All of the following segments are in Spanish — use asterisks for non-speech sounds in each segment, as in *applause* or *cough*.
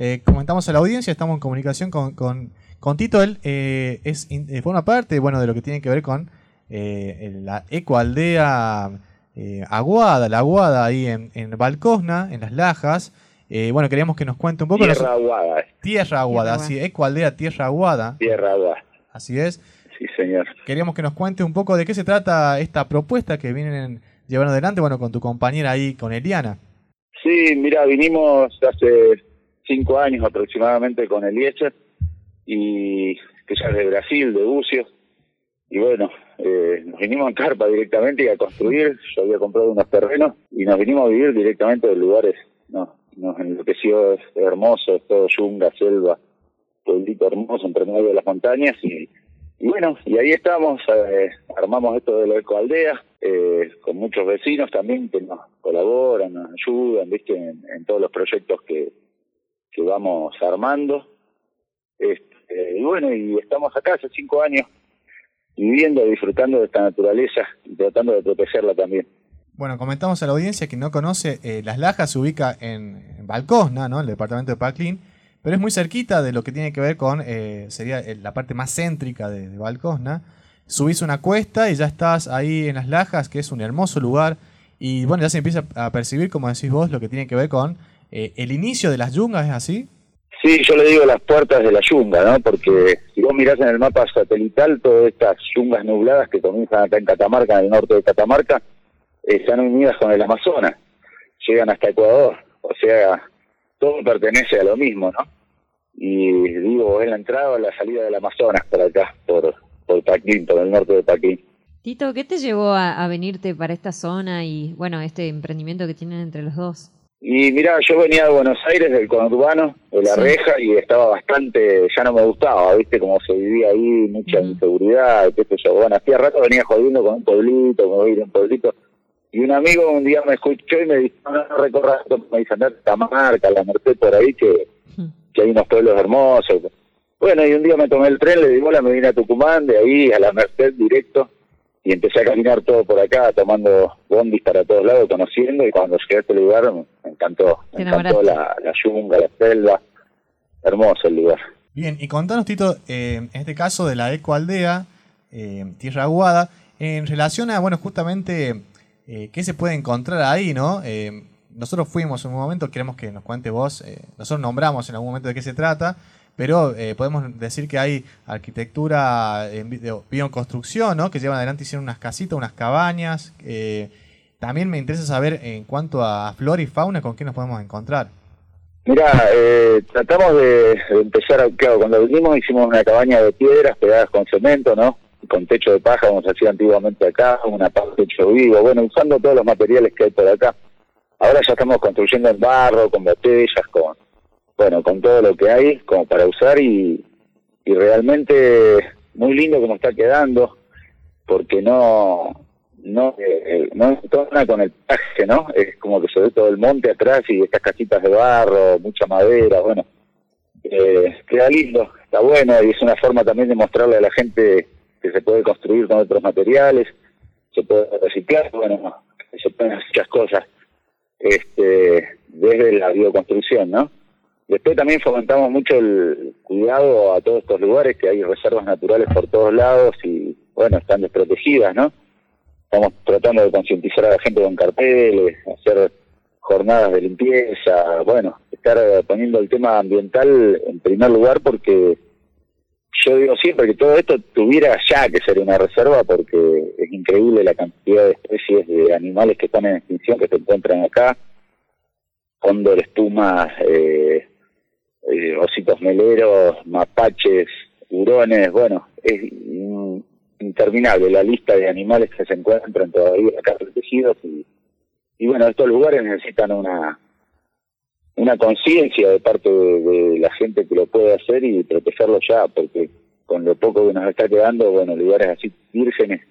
Eh, comentamos a la audiencia, estamos en comunicación con, con, Tito. Él eh, es, eh, forma parte bueno, de lo que tiene que ver con la ecoaldea Aguada, la Aguada ahí en, en Balcosna, en Las Lajas. bueno, queríamos que nos cuente un poco. Tierra Aguada. Tierra Aguada, así, ecoaldea Tierra Aguada. Tierra Aguada. Así es. Sí, señor. Queríamos que nos cuente un poco de qué se trata esta propuesta que vienen llevando adelante, bueno, con tu compañera ahí, con Eliana. Sí, mira, vinimos hace cinco años aproximadamente con Eliezer, y que ya es de Brasil, de Bucios, y bueno, eh, nos vinimos en carpa directamente y a construir, yo había comprado unos terrenos y nos vinimos a vivir directamente de lugares, no, nos enloqueció, es hermoso, es todo yunga, selva, pueblito hermoso entre medio de las montañas y bueno, y ahí estamos, eh, armamos esto de la ecoaldea, eh, con muchos vecinos también que nos colaboran, nos ayudan, viste, en, todos los proyectos que, que vamos armando. Este, y bueno, y estamos acá hace cinco años viviendo, disfrutando de esta naturaleza y tratando de protegerla también. Bueno, comentamos a la audiencia que no conoce, eh, Las Lajas se ubica en, Balcosna, ¿no? El departamento de Paclín pero es muy cerquita de lo que tiene que ver con, eh, sería la parte más céntrica de, de, Balcosna. Subís una cuesta y ya estás ahí en las lajas, que es un hermoso lugar. Y bueno, ya se empieza a percibir, como decís vos, lo que tiene que ver con eh, el inicio de las yungas, ¿es así? Sí, yo le digo las puertas de la yunga, ¿no? Porque si vos mirás en el mapa satelital, todas estas yungas nubladas que comienzan acá en Catamarca, en el norte de Catamarca, están unidas con el Amazonas, llegan hasta Ecuador. O sea, todo pertenece a lo mismo, ¿no? Y digo, es la entrada o la salida del Amazonas por acá, por, por Paquín, por el norte de Paquín. Tito, ¿qué te llevó a, venirte para esta zona y, bueno, este emprendimiento que tienen entre los dos? Y mira, yo venía de Buenos Aires, del conurbano, de La Reja, y estaba bastante, ya no me gustaba, ¿viste? Como se vivía ahí, mucha inseguridad, qué sé yo. Bueno, hacía rato venía jodiendo con un pueblito, me voy a ir a un pueblito y un amigo un día me escuchó y me dijo, no, no recorras, me dice, andate a Catamarca, la Merced por ahí, que, que hay unos pueblos hermosos. Bueno, y un día me tomé el tren, le digo, hola, me vine a Tucumán, de ahí a la Merced directo, y empecé a caminar todo por acá, tomando bondis para todos lados, conociendo, y cuando llegué a este lugar me encantó, me encantó la, la yunga, la selva, hermoso el lugar. Bien, y contanos, Tito, eh, en este caso de la ecoaldea, eh, Tierra Aguada, en relación a, bueno, justamente eh, qué se puede encontrar ahí, ¿no? Eh, nosotros fuimos en un momento, queremos que nos cuente vos, eh, nosotros nombramos en algún momento de qué se trata, pero podemos decir que hay arquitectura en bioconstrucción, ¿no? Que llevan adelante, hicieron unas casitas, unas cabañas. también me interesa saber en cuanto a flora y fauna, con qué nos podemos encontrar. Mira, tratamos de, empezar, claro, cuando vinimos hicimos una cabaña de piedras pegadas con cemento, ¿no? con techo de paja, como se hacía antiguamente acá, una parte techo vivo, bueno, usando todos los materiales que hay por acá. Ahora ya estamos construyendo en barro, con botellas, con, bueno, con todo lo que hay como para usar y, y realmente muy lindo como está quedando, porque no, no, eh, no entona con el paje, ¿no? Es como que se ve todo el monte atrás y estas casitas de barro, mucha madera, bueno, eh, queda lindo, está bueno y es una forma también de mostrarle a la gente que se puede construir con otros materiales, se puede reciclar, bueno, se pueden hacer muchas cosas este, desde la bioconstrucción, ¿no? Después también fomentamos mucho el cuidado a todos estos lugares, que hay reservas naturales por todos lados y, bueno, están desprotegidas, ¿no? Estamos tratando de concientizar a la gente con carteles, hacer jornadas de limpieza, bueno, estar poniendo el tema ambiental en primer lugar porque yo digo siempre que todo esto tuviera ya que ser una reserva porque es increíble la cantidad de especies de animales que están en extinción que se encuentran acá, cóndores, pumas, eh, eh, ositos meleros, mapaches, hurones, bueno, es interminable la lista de animales que se encuentran todavía acá protegidos y, bueno, estos lugares necesitan una una conciencia de parte de, la gente que lo puede hacer y protegerlo ya, porque con lo poco que nos está quedando, bueno, lugares así vírgenes,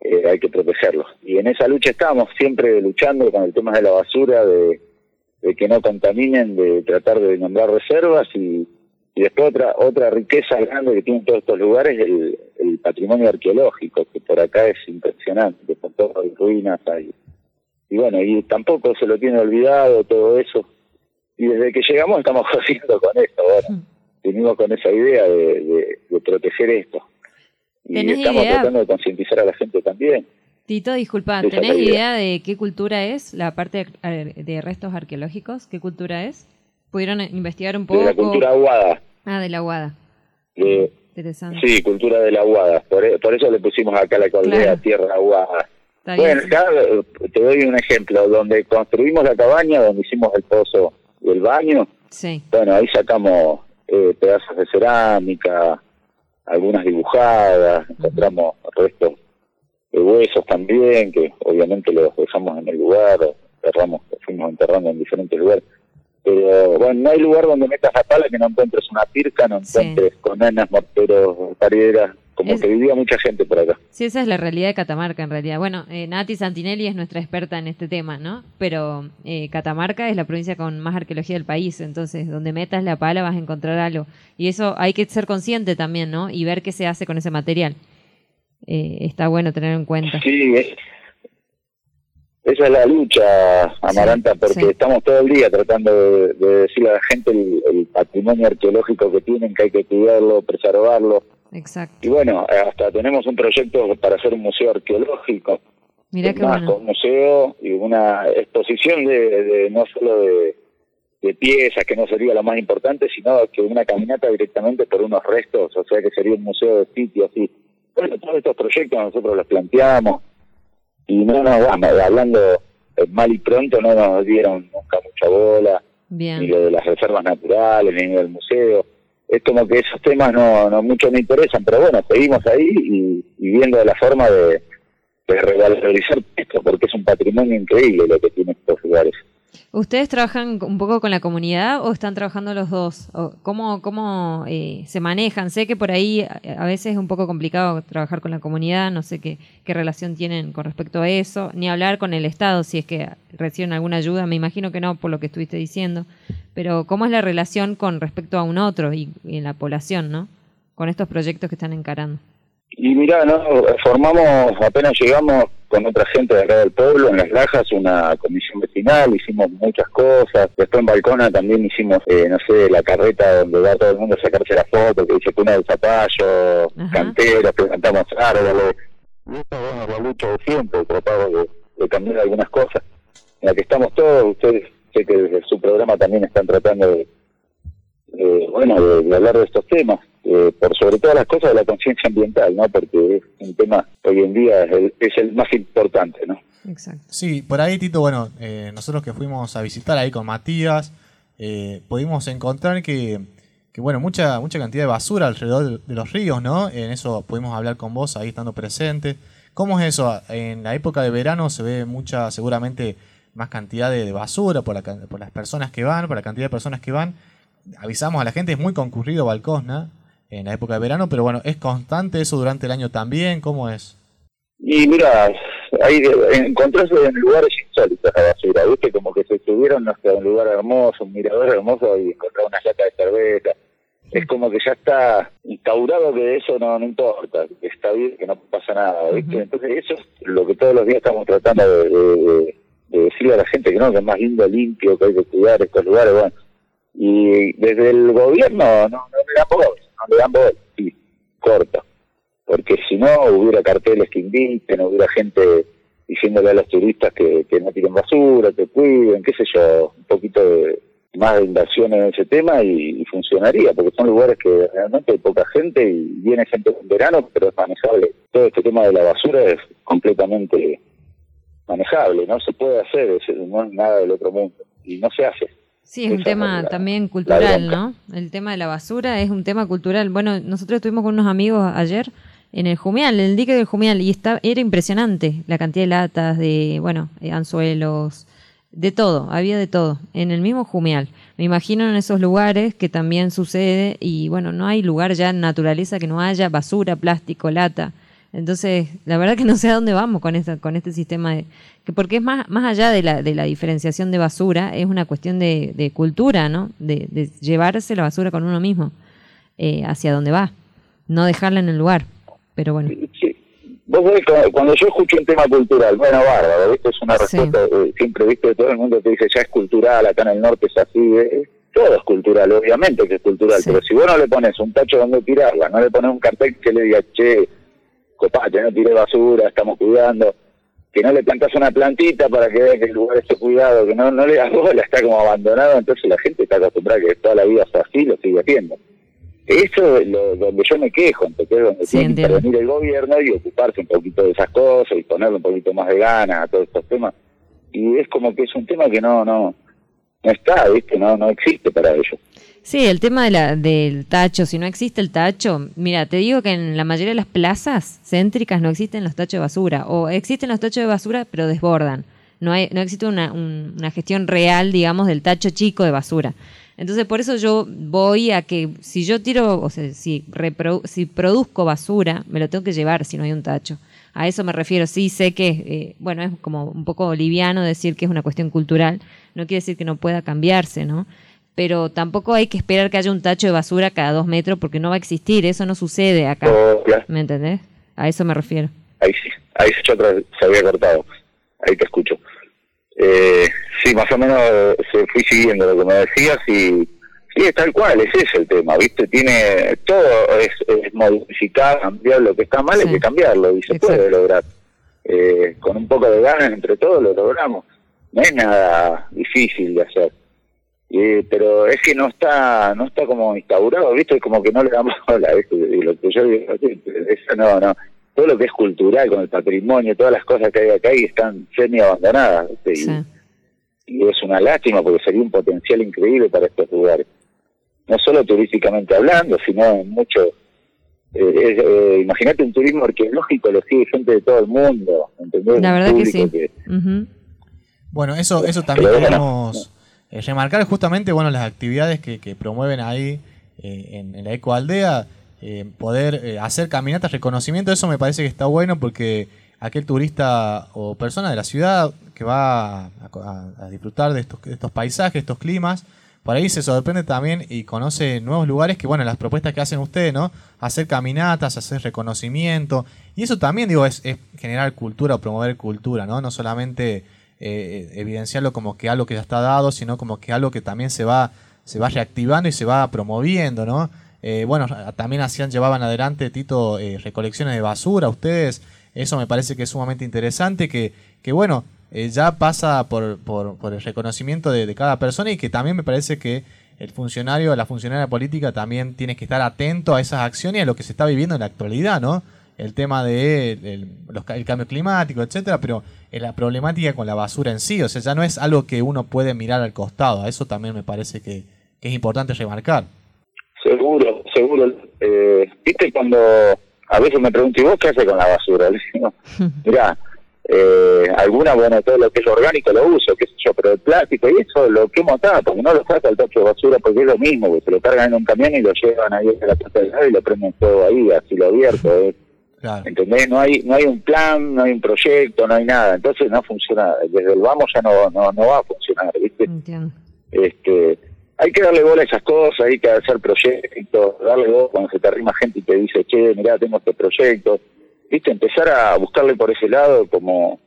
eh, hay que protegerlos. Y en esa lucha estamos, siempre luchando con el tema de la basura, de, que no contaminen, de tratar de nombrar reservas y, después otra otra riqueza grande que tienen todos estos lugares, el, el patrimonio arqueológico, que por acá es impresionante, por todas las ruinas hay. Y bueno, y tampoco se lo tiene olvidado todo eso y desde que llegamos estamos *laughs* jodiendo con esto, bueno, venimos con esa idea de, de, proteger esto. Y estamos tratando de concientizar a la gente también. Tito, disculpa, ¿tenés idea de qué cultura es la parte de restos arqueológicos? ¿Qué cultura es? ¿Pudieron investigar un poco? De la cultura aguada. Ah, de la aguada. Interesante. Sí, cultura de la aguada. Por, e, por eso le pusimos acá la caldera Tierra Aguada. Bueno, acá eh, te doy un ejemplo. Donde construimos la cabaña, donde hicimos el pozo del baño, sí. bueno, ahí sacamos eh, pedazos de cerámica, algunas dibujadas, encontramos restos huesos también, que obviamente los dejamos en el lugar, cerramos, fuimos enterrando en diferentes lugares. Pero bueno, no hay lugar donde metas la pala que no encuentres una pirca, no encuentres con conanas, morteros, parieras, como que vivía mucha gente por acá. Sí, esa es la realidad de Catamarca en realidad. Bueno, eh, Nati Santinelli es nuestra experta en este tema, ¿no? Pero eh, Catamarca es la provincia con más arqueología del país, entonces donde metas la pala vas a encontrar algo. Y eso hay que ser consciente también, ¿no? Y ver qué se hace con ese material. Eh, está bueno tener en cuenta. Sí, esa es la lucha, Amaranta, porque estamos todo el día tratando de, decirle a la gente el, patrimonio arqueológico que tienen, que hay que cuidarlo, preservarlo. Exacto. Y bueno, hasta tenemos un proyecto para hacer un museo arqueológico. Mira qué bueno. Un museo y una exposición de, no solo de, de piezas, que no sería lo más importante, sino que una caminata directamente por unos restos, o sea que sería un museo de sitio así. Bueno, todos estos proyectos nosotros los planteamos y no nos vamos, hablando mal y pronto, no nos dieron nunca mucha bola, ni lo de las reservas naturales, ni del museo. Es como que esos temas no, no mucho me interesan, pero bueno, seguimos ahí y, y viendo la forma de, de revalorizar esto, porque es un patrimonio increíble lo que tiene estos lugares. ¿Ustedes trabajan un poco con la comunidad o están trabajando los dos? ¿Cómo, cómo eh, se manejan? Sé que por ahí a veces es un poco complicado trabajar con la comunidad, no sé qué, qué relación tienen con respecto a eso, ni hablar con el Estado si es que reciben alguna ayuda, me imagino que no por lo que estuviste diciendo, pero ¿cómo es la relación con respecto a un otro y, en la población, ¿no? Con estos proyectos que están encarando. Y mira, no, formamos, apenas llegamos con otra gente de acá del pueblo, en Las Lajas, una comisión vecinal, hicimos muchas cosas. Después en Balcona también hicimos, eh, no sé, la carreta donde va todo el mundo a sacarse la foto, que dice cuna del zapallo, canteras, plantamos árboles. Y esto, bueno, la lucha de siempre, tratamos de, de cambiar algunas cosas. En la que estamos todos, ustedes sé que desde su programa también están tratando de, bueno, de hablar de estos temas. Eh, por sobre todas las cosas de la conciencia ambiental, ¿no? Porque es un tema hoy en día es el, más importante, ¿no? Exacto. Sí, por ahí, Tito, bueno, eh, nosotros que fuimos a visitar ahí con Matías, eh, pudimos encontrar que, que, bueno, mucha, mucha cantidad de basura alrededor de, los ríos, ¿no? En eso pudimos hablar con vos ahí estando presente. ¿Cómo es eso? En la época de verano se ve mucha, seguramente, más cantidad de, basura por, la, por las personas que van, por la cantidad de personas que van. Avisamos a la gente, es muy concurrido Balcosna en la época de verano, pero bueno, ¿es constante eso durante el año también? ¿Cómo es? Y mira, ahí encontrarse en lugares insólitos la basura, ¿viste? Como que se subieron hasta un lugar hermoso, un mirador hermoso y encontraron una lata de cerveza. Es como que ya está instaurado que eso no, no importa, que está bien, que no pasa nada, ¿viste? Entonces eso es lo que todos los días estamos tratando de, decirle a la gente que no, que es más lindo, limpio, que hay que cuidar estos lugares, bueno. Y desde el gobierno no, no le dan le dan sí, corto. Porque si no, hubiera carteles que inviten, hubiera gente diciéndole a los turistas que, no tiren basura, que cuiden, qué sé yo, un poquito de, más de inversión en ese tema y, funcionaría, porque son lugares que realmente hay poca gente y viene gente en verano, pero es manejable. Todo este tema de la basura es completamente manejable, no se puede hacer, no es nada del otro mundo y no se hace. Sí, es un tema también cultural, ¿no? El tema de la basura es un tema cultural. Bueno, nosotros estuvimos con unos amigos ayer en el Jumial, en el dique del Jumial, y está, era impresionante la cantidad de latas, de, bueno, eh, anzuelos, de todo, había de todo, en el mismo Jumial. Me imagino en esos lugares que también sucede, y bueno, no hay lugar ya en naturaleza que no haya basura, plástico, lata. Entonces, la verdad que no sé a dónde vamos con, esta, con este sistema, de, que porque es más, más allá de la, de la diferenciación de basura, es una cuestión de, de cultura, ¿no? De, de, llevarse la basura con uno mismo eh, hacia donde va, no dejarla en el lugar. Pero bueno. Sí. Vos cuando yo escucho un tema cultural, bueno, bárbaro, ¿viste? Es una respuesta, eh, siempre, ¿viste? Todo el mundo te dice, ya es cultural, acá en el norte es así, ¿eh? todo es cultural, obviamente que es cultural, pero si vos no le pones un tacho donde tirarla, no le pones un cartel que le diga, che, copate, no tire basura, estamos cuidando, que no le plantas una plantita para que vea que el lugar esté cuidado, que no, no le das bola, está como abandonado, entonces la gente está acostumbrada a que toda la vida sea así, lo sigue haciendo. Eso es lo, donde yo me quejo, entonces donde tiene que intervenir el gobierno y ocuparse un poquito de esas cosas y ponerle un poquito más de ganas a todos estos temas. Y es como que es un tema que no, no, no está, ¿viste? No, no existe para ellos. Sí, el tema de la, del tacho, si no existe el tacho, mira, te digo que en la mayoría de las plazas céntricas no existen los tachos de basura, o existen los tachos de basura pero desbordan. No, hay, no existe una, gestión real, digamos, del tacho chico de basura. Entonces, por eso yo voy a que si yo tiro, o sea, si, si produzco basura, me lo tengo que llevar si no hay un tacho. A eso me refiero. Sí, sé que, eh, bueno, es como un poco liviano decir que es una cuestión cultural. No quiere decir que no pueda cambiarse, ¿no? Pero tampoco hay que esperar que haya un tacho de basura cada dos metros porque no va a existir. Eso no sucede acá. ¿Me entendés? A eso me refiero. Ahí sí, ahí se había cortado. Ahí te escucho. Eh, sí, más o menos se fui siguiendo lo que me decías y sí, es tal cual, ese es el tema, ¿viste? Tiene todo, es, modificar, cambiar lo que está mal, hay que cambiarlo y se puede lograr. Eh, con un poco de ganas entre todos lo logramos. No es nada difícil de hacer. Pero es que no está no está como instaurado, ¿viste? Como que no le damos *laughs* la Y lo que yo digo, eso no, no todo lo que es cultural, con el patrimonio, todas las cosas que hay acá y están semi abandonadas. Y, es una lástima porque sería un potencial increíble para estos lugares. No solo turísticamente hablando, sino en mucho... Eh, eh, imagínate un turismo arqueológico, lo sigue gente de todo el mundo. ¿entendés? La verdad que sí. Bueno, eso, eso también queremos eh, remarcar justamente bueno las actividades que, que promueven ahí en, en la ecoaldea eh, poder eh, hacer caminatas, reconocimiento, eso me parece que está bueno porque aquel turista o persona de la ciudad que va a, disfrutar de estos, estos, paisajes, estos climas, por ahí se sorprende también y conoce nuevos lugares que, bueno, las propuestas que hacen ustedes, ¿no? Hacer caminatas, hacer reconocimiento. Y eso también, digo, es, generar cultura o promover cultura, ¿no? No solamente eh, evidenciarlo como que algo que ya está dado, sino como que algo que también se va, se va reactivando y se va promoviendo, ¿no? Eh, bueno, también hacían, llevaban adelante, Tito, eh, recolecciones de basura, ustedes. Eso me parece que es sumamente interesante, que, que bueno, eh, ya pasa por, por, el reconocimiento de, cada persona y que también me parece que el funcionario, la funcionaria política también tiene que estar atento a esas acciones y a lo que se está viviendo en la actualidad, ¿no? El tema de el, cambio climático, etcétera, pero la problemática con la basura en sí, o sea, ya no es algo que uno puede mirar al costado, eso también me parece que es importante remarcar. Seguro, seguro. Eh, Viste cuando a veces me pregunto, ¿y vos qué haces con la basura? *laughs* Digo, mirá, eh, alguna, bueno, todo lo que es orgánico lo uso, qué sé yo, pero el plástico y eso lo quemo acá, porque no lo saca el tacho de basura, porque es lo mismo, que se lo cargan en un camión y lo llevan ahí a la puerta del lado y lo prenden todo ahí, así lo abierto. *laughs* ¿eh? ¿Entendés? No hay, no hay un plan, no hay un proyecto, no hay nada, entonces no funciona, desde el vamos ya no, no, no va a funcionar, ¿viste? Entiendo. Este, hay que darle bola a esas cosas, hay que hacer proyectos, darle bola cuando se te arrima gente y te dice, che, mirá, tengo este proyecto. Viste, empezar a buscarle por ese lado como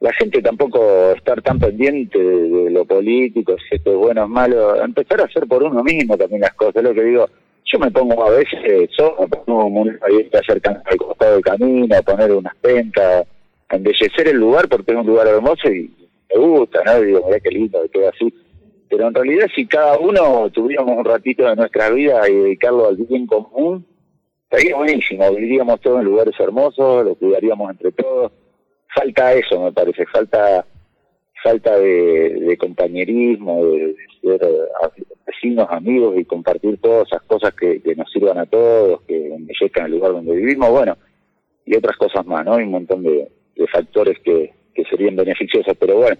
la gente tampoco estar tan pendiente de, lo político, si esto es bueno o es malo, empezar a hacer por uno mismo también las cosas, es lo que digo, yo me pongo a veces solo, pongo muy cerca al costado del camino, a poner unas pentas, a embellecer el lugar porque es un lugar hermoso y me gusta, ¿no? digo, mirá qué lindo, que queda así pero en realidad si cada uno tuviéramos un ratito de nuestra vida y dedicarlo al bien común, estaría buenísimo, viviríamos todos en lugares hermosos, lo cuidaríamos entre todos. Falta eso, me parece, falta falta de, compañerismo, de, ser vecinos, amigos y compartir todas esas cosas que, nos sirvan a todos, que embellezcan el lugar donde vivimos, bueno, y otras cosas más, ¿no? Hay un montón de, factores que, que serían beneficiosos, pero bueno,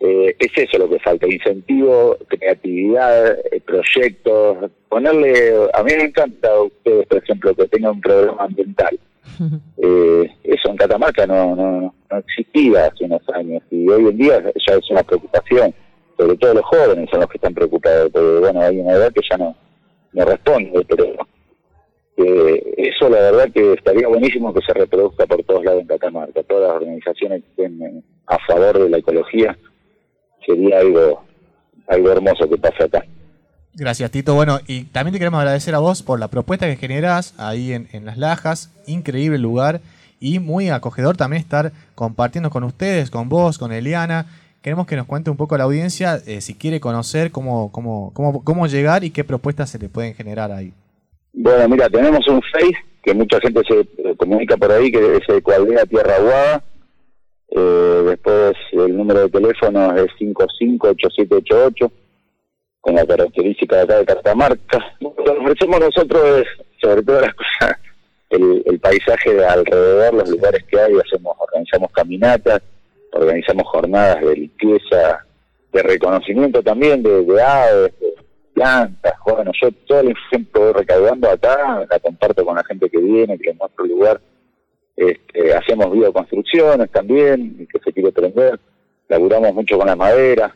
eh, es eso lo que falta, incentivo, creatividad, eh, proyectos, ponerle, a mí me encanta a ustedes, por ejemplo, que tengan un programa ambiental. *laughs* Eh, eso en Catamarca no, no, no existía hace unos años y hoy en día ya es una preocupación, sobre todo los jóvenes son los que están preocupados, porque bueno, hay una edad que ya no, no responde, pero este, eso la verdad que estaría buenísimo que se reproduzca por todos lados en Catamarca. Todas las organizaciones que estén a favor de la ecología sería algo, algo hermoso que pase acá. Gracias, Tito. Bueno, y también te queremos agradecer a vos por la propuesta que generás ahí en, Las Lajas. Increíble lugar y muy acogedor también estar compartiendo con ustedes, con vos, con Eliana. Queremos que nos cuente un poco la audiencia eh, si quiere conocer cómo, cómo, cómo, cómo llegar y qué propuestas se le pueden generar ahí. Bueno, mira, tenemos un Face que mucha gente se eh, comunica por ahí, que es el Cualdea Tierra Aguada. Eh, después el número de teléfono es 558788 con la característica de acá de Catamarca. Lo que ofrecemos nosotros es, sobre todas las cosas, el, paisaje de alrededor, los lugares que hay, hacemos, organizamos caminatas, organizamos jornadas de limpieza, de reconocimiento también de, de aves, de plantas, bueno, yo todo el ejemplo voy recaudando acá, la comparto con la gente que viene, que les muestro el lugar, este, hacemos bioconstrucciones también, que se quiere prender, laburamos mucho con la madera,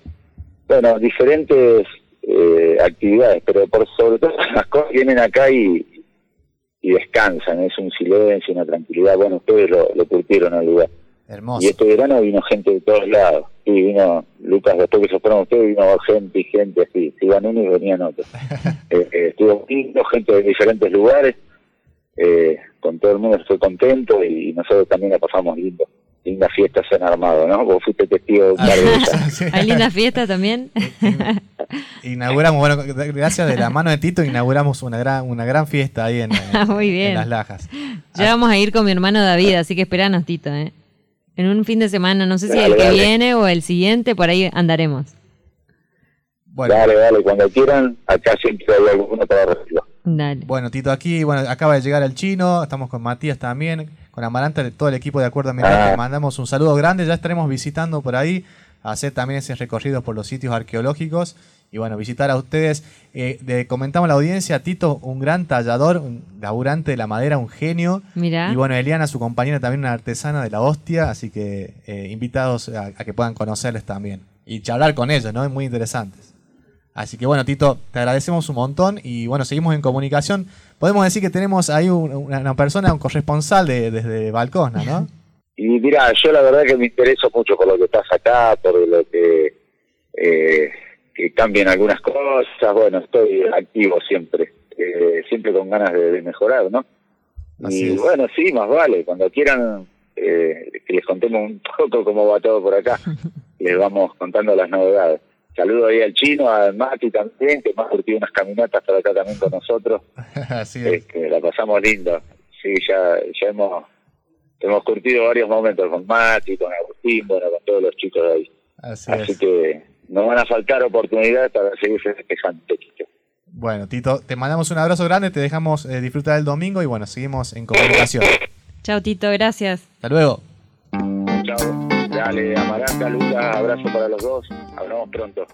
bueno, diferentes eh, actividades, pero por sobre todo las cosas vienen acá y, y descansan, es un silencio, una tranquilidad. Bueno, ustedes lo, lo curtieron al lugar. Hermoso. Y este verano vino gente de todos lados. Y vino Lucas, después que se fueron ustedes, vino gente y gente así. Se iban uno y venían otros. *laughs* eh, eh, estuvo lindo, gente de diferentes lugares. Eh, con todo el mundo estoy contento y nosotros también la pasamos lindo lindas fiestas se han armado, ¿no? Vos fuiste testigo de un par de *laughs* *laughs* ¿Hay lindas fiestas también? inauguramos, bueno, gracias de la mano de Tito, inauguramos una gran, una gran fiesta ahí en, Las Lajas. Ya vamos a ir con mi hermano David, así que esperanos, Tito, ¿eh? En un fin de semana, no sé si el que viene o el siguiente, por ahí andaremos. Bueno. Dale, dale, cuando quieran, acá siempre hay alguno para recibir. Dale. Bueno, Tito, aquí, bueno, acaba de llegar el chino, estamos con Matías también con Amaranta, todo el equipo de Acuerdo Ambiental, ah. mandamos un saludo grande, ya estaremos visitando por ahí, hacer también ese recorrido por los sitios arqueológicos y bueno, visitar a ustedes. Eh, comentamos a la audiencia, Tito, un gran tallador, un laburante de la madera, un genio. Y bueno, Eliana, su compañera, también una artesana de la hostia, así que eh, invitados a, a, que puedan conocerles también y charlar con ellos, ¿no? Es muy interesantes. Así que bueno, Tito, te agradecemos un montón y bueno, seguimos en comunicación. Podemos decir que tenemos ahí una, persona, un corresponsal de, desde Balcona, ¿no? *laughs* Y mira, yo la verdad que me intereso mucho por lo que pasa acá, por lo que, eh, que cambien algunas cosas. Bueno, estoy activo siempre, eh, siempre con ganas de, mejorar, ¿no? y bueno, sí, más vale, cuando quieran eh, que les contemos un poco cómo va todo por acá, *laughs* les vamos contando las novedades. Saludo ahí al chino, a Mati también, que más curtido unas caminatas para acá también con nosotros. *laughs* Así es. que la pasamos lindo. Sí, ya, ya hemos, hemos curtido varios momentos con Mati, con Agustín, bueno, con todos los chicos de ahí. Así, que nos van a faltar oportunidades para seguir festejando. Bueno, Tito, te mandamos un abrazo grande, te dejamos eh, disfrutar el domingo y bueno, seguimos en comunicación. Chao, Tito, gracias. Hasta luego. Chao. Dale, Amaranta, Lucas, abrazo para los dos. Hablamos pronto.